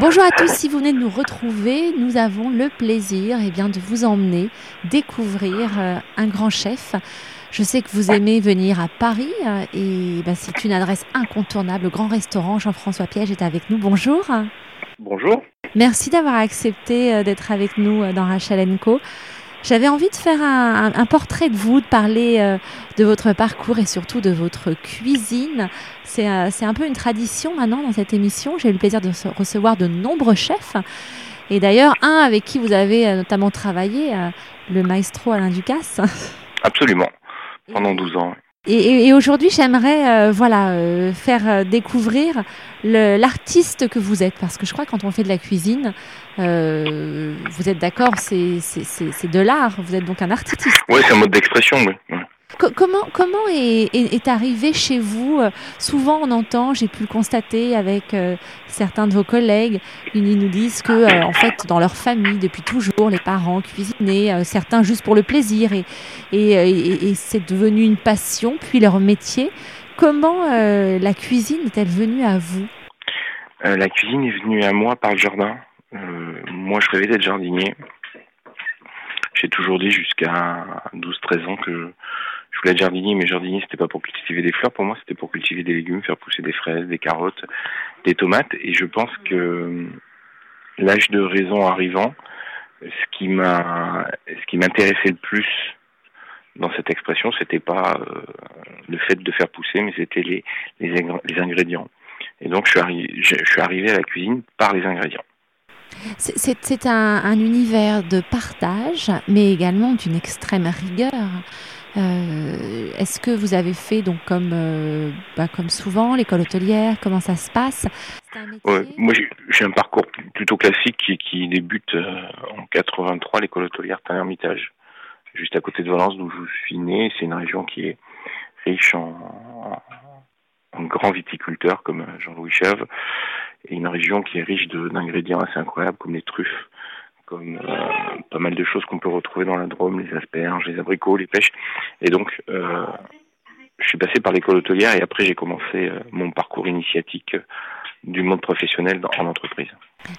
Bonjour à tous, si vous venez de nous retrouver, nous avons le plaisir eh bien, de vous emmener découvrir euh, un grand chef. Je sais que vous aimez venir à Paris euh, et bah, c'est une adresse incontournable. Le grand restaurant Jean-François Piège est avec nous. Bonjour. Bonjour. Merci d'avoir accepté euh, d'être avec nous dans Rachel Co. J'avais envie de faire un, portrait de vous, de parler euh, de votre parcours et surtout de votre cuisine. Euh, c'est un peu une tradition maintenant dans cette émission. J'ai eu le plaisir de recevoir de nombreux chefs. Et d'ailleurs, un avec qui vous avez euh, notamment travaillé, le maestro Alain Ducasse. Absolument, pendant 12 ans. Et, aujourd'hui, j'aimerais euh, voilà, euh, faire euh, découvrir l'artiste que vous êtes, parce que je crois que quand on fait de la cuisine, vous êtes d'accord, c'est de l'art, vous êtes donc un artiste. Oui, c'est un mode d'expression, oui comment est, arrivé chez vous euh, Souvent, on entend, j'ai pu le constater avec euh, certains de vos collègues, ils nous disent que euh, en fait, dans leur famille, depuis toujours, les parents cuisinaient, certains juste pour le plaisir, et, c'est devenu une passion, puis leur métier. Comment la cuisine est-elle venue à vous? La cuisine est venue à moi par le jardin. moi, je rêvais d'être jardinier. J'ai toujours dit jusqu'à 12-13 ans que voulais être jardinier, mais jardinier, c'était pas pour cultiver des fleurs. Pour moi, c'était pour cultiver des légumes, faire pousser des fraises, des carottes, des tomates. Et je pense que l'âge de raison arrivant, ce qui m'a, ce qui m'intéressait le plus dans cette expression, c'était pas euh, le fait de faire pousser, mais c'était les, les, ingrédients. Et donc, je suis, suis arrivé à la cuisine par les ingrédients. C'est un, univers de partage, mais également d'une extrême rigueur. Euh, est-ce que vous avez fait donc comme euh, bah, comme souvent l'école hôtelière? Comment ça se passe? Moi, j'ai un parcours plutôt classique qui, qui débute euh, en 83, l'école hôtelière un Hermitage, juste à côté de Valence, d'où je suis né. C'est une région qui est riche en, en grands viticulteurs comme Jean-Louis Chèvre, et une région qui est riche d'ingrédients assez incroyables comme les truffes comme euh, pas mal de choses qu'on peut retrouver dans la Drôme, les asperges, les abricots, les pêches. Et donc, euh, je suis passé par l'école hôtelière et après j'ai commencé euh, mon parcours initiatique du monde professionnel en entreprise.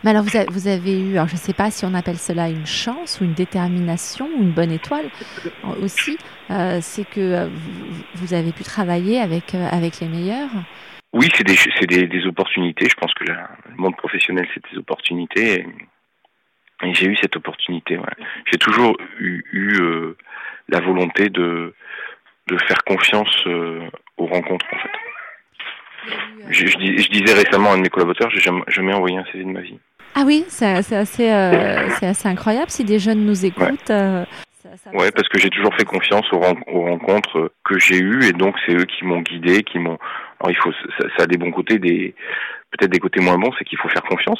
Mais alors vous, vous avez eu, alors je ne sais pas si on appelle cela une chance ou une détermination ou une bonne étoile aussi, c'est que vous, avez pu travailler avec, avec les meilleurs. Oui, c'est des, des, des, opportunités. Je pense que le monde professionnel, c'est des opportunités. Et et j'ai eu cette opportunité. Ouais. J'ai toujours eu, eu euh, la volonté de, de faire confiance euh, aux rencontres, en fait. Je, je, disais récemment à un de mes collaborateurs, j'ai jamais, jamais envoyé un CV de ma vie. Ah oui, c'est assez, euh, assez incroyable si des jeunes nous écoutent. Ouais, ça, ouais parce que j'ai toujours fait confiance aux, aux rencontres que j'ai eues et donc c'est eux qui m'ont guidé, qui m'ont. Alors il faut, ça, ça, a des bons côtés, des peut-être des côtés moins bons, c'est qu'il faut faire confiance.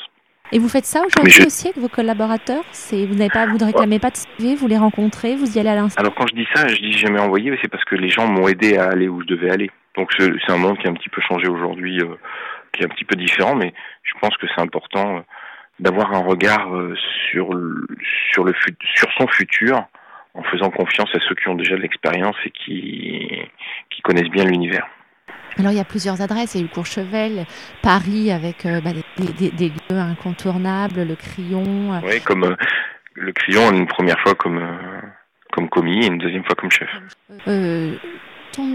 Et vous faites ça aujourd'hui aussi avec vos collaborateurs? C'est vous n'avez pas, vous ne réclamez pas de CV, vous les rencontrez, vous y allez à l'instant? Alors quand je dis ça, je dis jamais envoyé, mais c'est parce que les gens m'ont aidé à aller où je devais aller. Donc c'est un monde qui a un petit peu changé aujourd'hui, euh, qui est un petit peu différent, mais je pense que c'est important euh, d'avoir un regard euh, sur le, sur le sur son futur en faisant confiance à ceux qui ont déjà de l'expérience et qui qui connaissent bien l'univers. Alors il y a plusieurs adresses, il y a eu Courchevel, Paris avec euh, bah, des, lieux incontournables, le Crayon. Euh. Oui, comme euh, le Crayon une première fois comme, comme commis et une deuxième fois comme chef. Quand on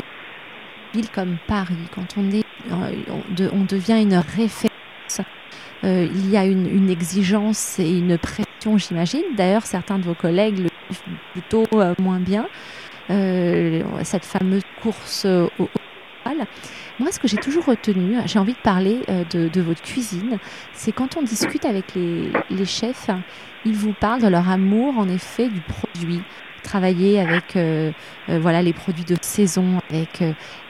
ville comme Paris, quand on, est, on, devient une référence, il y a une, une, exigence et une pression, j'imagine. D'ailleurs, certains de vos collègues le vivent plutôt moins bien. cette fameuse course au moi, ce que j'ai toujours retenu, j'ai envie de parler euh, de, votre cuisine, c'est quand on discute avec les, chefs, ils vous parlent de leur amour, en effet, du produit. Travailler avec euh, euh, voilà les produits de saison, avec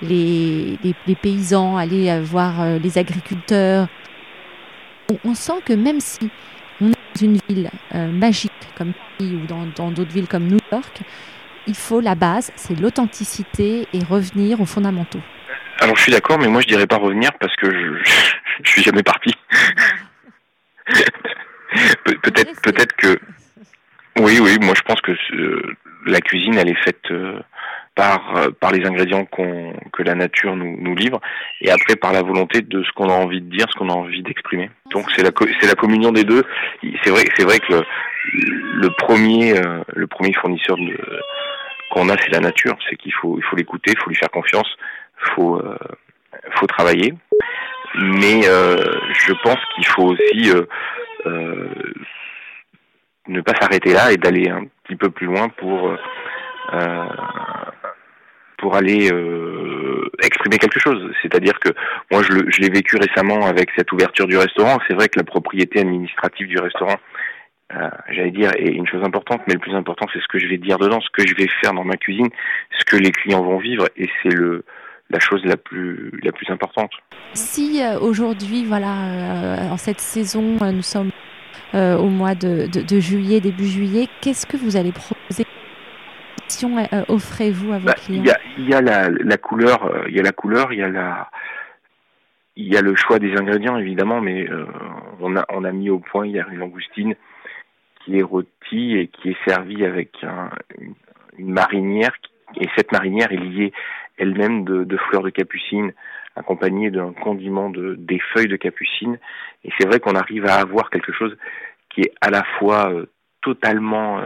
les, les, paysans, aller voir les agriculteurs. On, sent que même si on est dans une ville magique comme Paris ou dans d'autres villes comme New York, il faut la base, c'est l'authenticité et revenir aux fondamentaux. Alors je suis d'accord, mais moi je dirais pas revenir parce que je, je, suis jamais parti. peut-être, peut-être que. Oui, oui, moi je pense que la cuisine elle est faite euh, par euh, par les ingrédients qu'on que la nature nous, nous livre et après par la volonté de ce qu'on a envie de dire, ce qu'on a envie d'exprimer. Donc c'est la c'est la communion des deux. C'est vrai c'est vrai que le, le premier euh, le premier fournisseur qu'on a c'est la nature, c'est qu'il faut il faut l'écouter, il faut lui faire confiance, faut euh, faut travailler. Mais je pense qu'il faut aussi ne pas s'arrêter là et d'aller un petit peu plus loin pour euh, pour aller euh, exprimer quelque chose. C'est-à-dire que moi, je l'ai vécu récemment avec cette ouverture du restaurant. C'est vrai que la propriété administrative du restaurant, euh, j'allais dire, est une chose importante, mais le plus important, c'est ce que je vais dire dedans, ce que je vais faire dans ma cuisine, ce que les clients vont vivre, et c'est le la chose la plus la plus importante. Si aujourd'hui, voilà, en cette saison, nous sommes au mois de, de, de juillet, début juillet, qu'est-ce que vous allez proposer? Euh, offrez-vous à vos bah, clients? Il y a, la, la, couleur, euh, il y a la couleur, il y a la, il y a le choix des ingrédients évidemment, mais euh, on a on a mis au point hier une langoustine qui est rôtie et qui est servie avec une, marinière et cette marinière est liée elle-même de, de, fleurs de capucine accompagnée d'un condiment de des feuilles de capucine et c'est vrai qu'on arrive à avoir quelque chose qui est à la fois totalement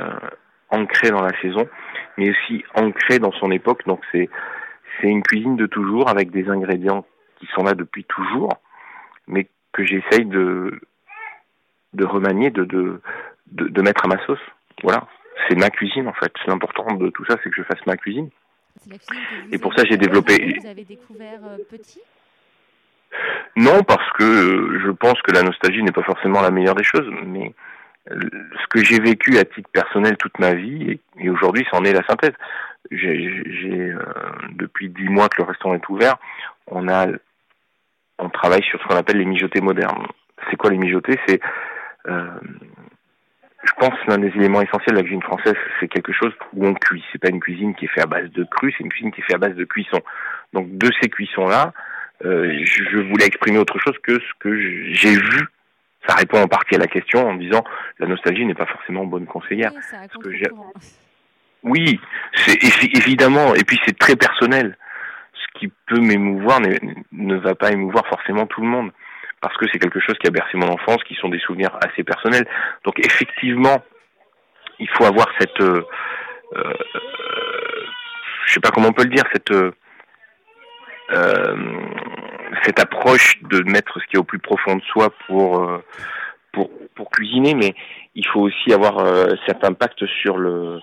ancré dans la saison mais aussi ancré dans son époque. Donc c'est c'est une cuisine de toujours avec des ingrédients qui sont là depuis toujours, mais que j'essaye de de remanier, de, de de, mettre à ma sauce. Voilà, c'est ma cuisine en fait. L'important de tout ça, c'est que je fasse ma cuisine. Et pour ça, j'ai développé. Vous avez découvert euh, petit? Non, parce que euh, je pense que la nostalgie n'est pas forcément la meilleure des choses, mais ce que j'ai vécu à titre personnel toute ma vie, et, aujourd'hui, c'en est la synthèse. J'ai euh, depuis dix mois que le restaurant est ouvert, on a, on travaille sur ce qu'on appelle les mijotés modernes. C'est quoi les mijotés? C'est, euh, je pense, l'un des éléments essentiels de la cuisine française, c'est quelque chose où on cuit. C'est pas une cuisine qui est faite à base de cru, c'est une cuisine qui est faite à base de cuisson. Donc de ces cuissons-là, euh, je voulais exprimer autre chose que ce que j'ai vu ça répond en partie à la question en disant la nostalgie n'est pas forcément bonne conseillère. Oui, c'est évidemment, et puis c'est très personnel. Ce qui peut m'émouvoir ne, va pas émouvoir forcément tout le monde, parce que c'est quelque chose qui a bercé mon enfance, qui sont des souvenirs assez personnels. Donc effectivement, il faut avoir cette, euh, euh, je sais pas comment on peut le dire, cette euh, cette approche de mettre ce qui est au plus profond de soi pour euh, pour pour cuisiner, mais il faut aussi avoir euh, cet impact sur le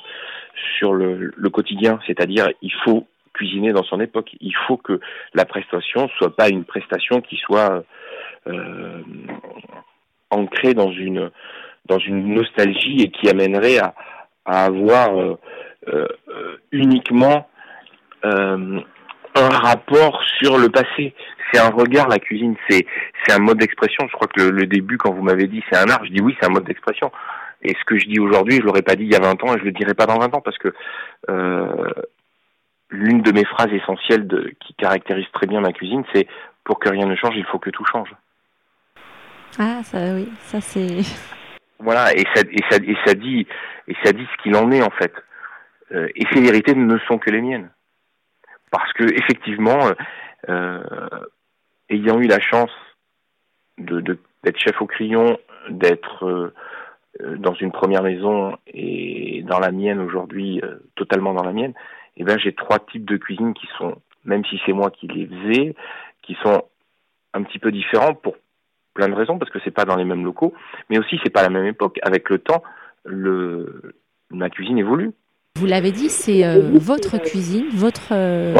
sur le, le quotidien, c'est-à-dire il faut cuisiner dans son époque. Il faut que la prestation soit pas une prestation qui soit euh, ancrée dans une dans une nostalgie et qui amènerait à, à avoir euh, euh uniquement un rapport sur le passé. C'est un regard, la cuisine, c'est c'est un mode d'expression. Je crois que le, début, quand vous m'avez dit c'est un art, je dis oui, c'est un mode d'expression. Et ce que je dis aujourd'hui, je l'aurais pas dit il y a 20 ans et je le dirai pas dans 20 ans parce que l'une de mes phrases essentielles qui caractérise très bien ma cuisine, c'est pour que rien ne change, il faut que tout change. Ah, ça oui, ça c'est. Voilà, et ça, dit, et ça dit ce qu'il en est en fait. Euh, et ces vérités ne sont que les miennes parce que effectivement, euh, euh, ayant eu la chance de, d'être chef au crayon, d'être dans une première maison et dans la mienne aujourd'hui, totalement dans la mienne, eh ben j'ai trois types de cuisine qui sont, même si c'est moi qui les faisais, qui sont un petit peu différents pour plein de raisons, parce que c'est pas dans les mêmes locaux, mais aussi c'est pas la même époque. Avec le temps, le, ma cuisine évolue. Vous l'avez dit, c'est euh, votre cuisine, votre, euh,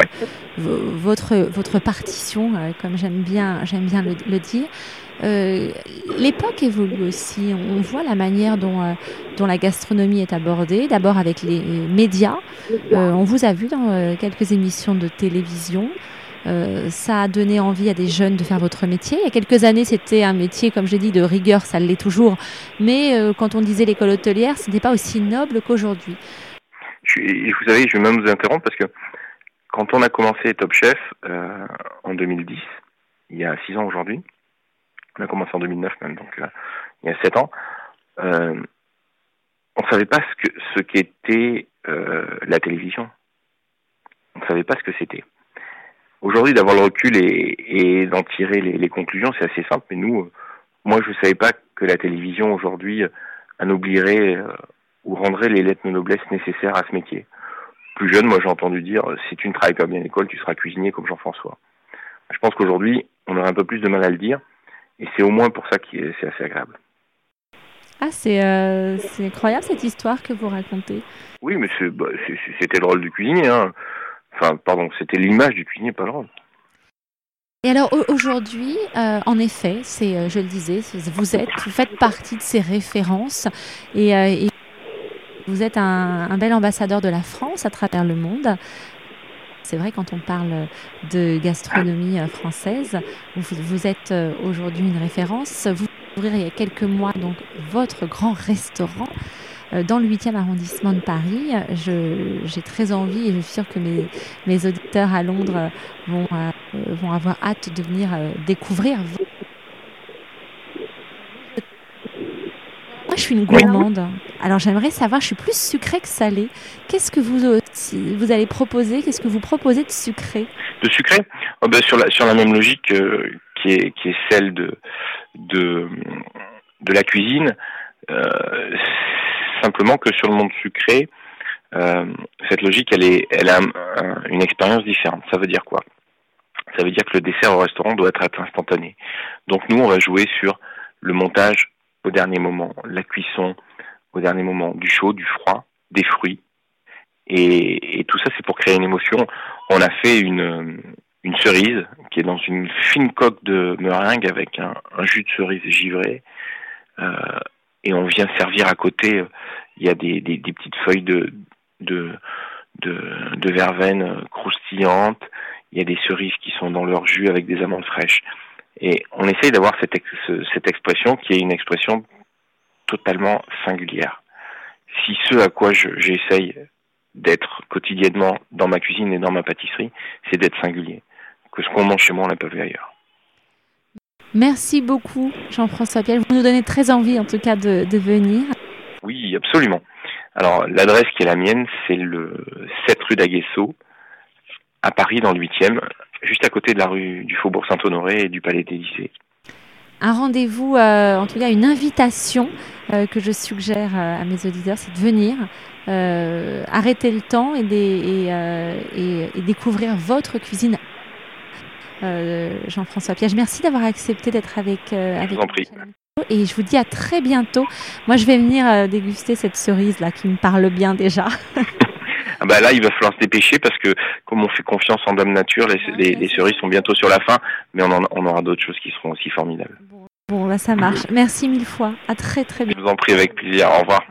votre, votre partition, euh, comme j'aime bien, j'aime bien le, dire. L'époque évolue aussi. On voit la manière dont, dont la gastronomie est abordée, d'abord avec les médias. on vous a vu dans quelques émissions de télévision. Ça a donné envie à des jeunes de faire votre métier. Il y a quelques années, c'était un métier, comme j'ai dit, de rigueur, ça l'est toujours. Mais quand on disait l'école hôtelière, ce n'était pas aussi noble qu'aujourd'hui vous savez, je vais même vous interrompre parce que quand on a commencé Top Chef euh, en 2010, il y a six ans aujourd'hui, on a commencé en 2009 même, donc euh, il y a sept ans, euh, on savait pas ce qu'était euh, la télévision. on ne savait pas ce que c'était. Aujourd'hui, d'avoir le recul et, d'en tirer les, conclusions, c'est assez simple. Mais nous, euh, moi, je ne savais pas que la télévision aujourd'hui annoblierait ou rendrait les lettres de noblesse nécessaires à ce métier. Plus jeune, moi, j'ai entendu dire si tu ne travailles pas bien à l'école, tu seras cuisinier comme Jean-François. Je pense qu'aujourd'hui, on aurait un peu plus de mal à le dire, et c'est au moins pour ça que c'est assez agréable. Ah, euh, c'est incroyable cette histoire que vous racontez. Oui, mais bah, c'était le rôle du cuisinier. Hein. Enfin, pardon, c'était l'image du cuisinier, pas le rôle. Et alors aujourd'hui, euh, en effet, c'est, euh, je le disais, vous êtes, vous faites partie de ces références et, vous êtes un, bel ambassadeur de la France à travers le monde. C'est vrai quand on parle de gastronomie française, vous, êtes aujourd'hui une référence. Vous ouvrir il y a quelques mois donc votre grand restaurant euh, dans le 8e arrondissement de Paris. J'ai très envie et je suis sûre que mes, mes auditeurs à Londres vont, euh, vont avoir hâte de venir euh, découvrir. Moi, je suis une gourmande. Alors, j'aimerais savoir, je suis plus sucrée que salée. Qu'est-ce que vous, vous allez proposer? Qu'est-ce que vous proposez de sucré? De sucré? Oh ben, sur, la, sur la même logique qui, est, qui est celle de, de, de la cuisine. Euh, simplement que sur le monde sucré, euh, cette logique, elle, est, elle a une expérience différente. Ça veut dire quoi? Ça veut dire que le dessert au restaurant doit être instantané. Donc nous, on va jouer sur le montage au dernier moment, la cuisson au dernier moment, du chaud, du froid, des fruits. Et, tout ça, c'est pour créer une émotion. On a fait une, une cerise qui est dans une fine coque de meringue avec un, jus de cerise givré. Euh, et on vient servir à côté, il y a des, des, petites feuilles de, de, de, verveine croustillantes, il y a des cerises qui sont dans leur jus avec des amandes fraîches. Et on essaye d'avoir cette, cette expression qui est une expression totalement singulière. Si ce à quoi j'essaye d'être quotidiennement dans ma cuisine et dans ma pâtisserie, c'est d'être singulier que ce qu'on mange chez moi, on l'a pas vu ailleurs. Merci beaucoup, Jean-François Piel. Vous nous donnez très envie, en tout cas, de, venir. Oui, absolument. Alors, l'adresse qui est la mienne, c'est le 7 rue d'Aguesseau, à Paris, dans le 8e, juste à côté de la rue du Faubourg Saint-Honoré et du Palais des Lycées. Un rendez-vous, euh, en tout cas une invitation euh, que je suggère euh, à mes auditeurs, c'est de venir, arrêter le temps et, et découvrir votre cuisine Jean-François Piège. Merci d'avoir accepté d'être avec, euh, avec Et je vous dis à très bientôt. Moi, je vais venir euh, déguster cette cerise là qui me parle bien déjà. Ah bah là, il va falloir se dépêcher parce que comme on fait confiance en Dame Nature, les, les, cerises sont bientôt sur la fin, mais on, on aura d'autres choses qui seront aussi formidables. Bon, bon bah, ça marche. Merci mille fois. À très très bientôt. Je vous en prie avec plaisir. Au revoir.